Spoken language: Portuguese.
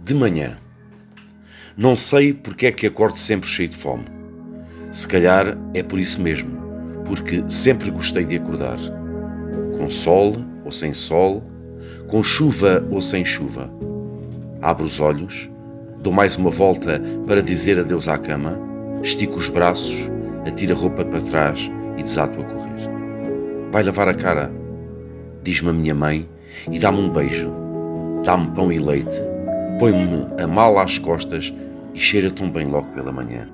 De manhã. Não sei porque é que acordo sempre cheio de fome. Se calhar é por isso mesmo, porque sempre gostei de acordar. Com sol ou sem sol, com chuva ou sem chuva. Abro os olhos, dou mais uma volta para dizer adeus à cama, estico os braços, atiro a roupa para trás e desato a correr. Vai lavar a cara, diz-me a minha mãe e dá-me um beijo. Dá-me pão e leite, põe-me a mala às costas e cheira tão bem logo pela manhã.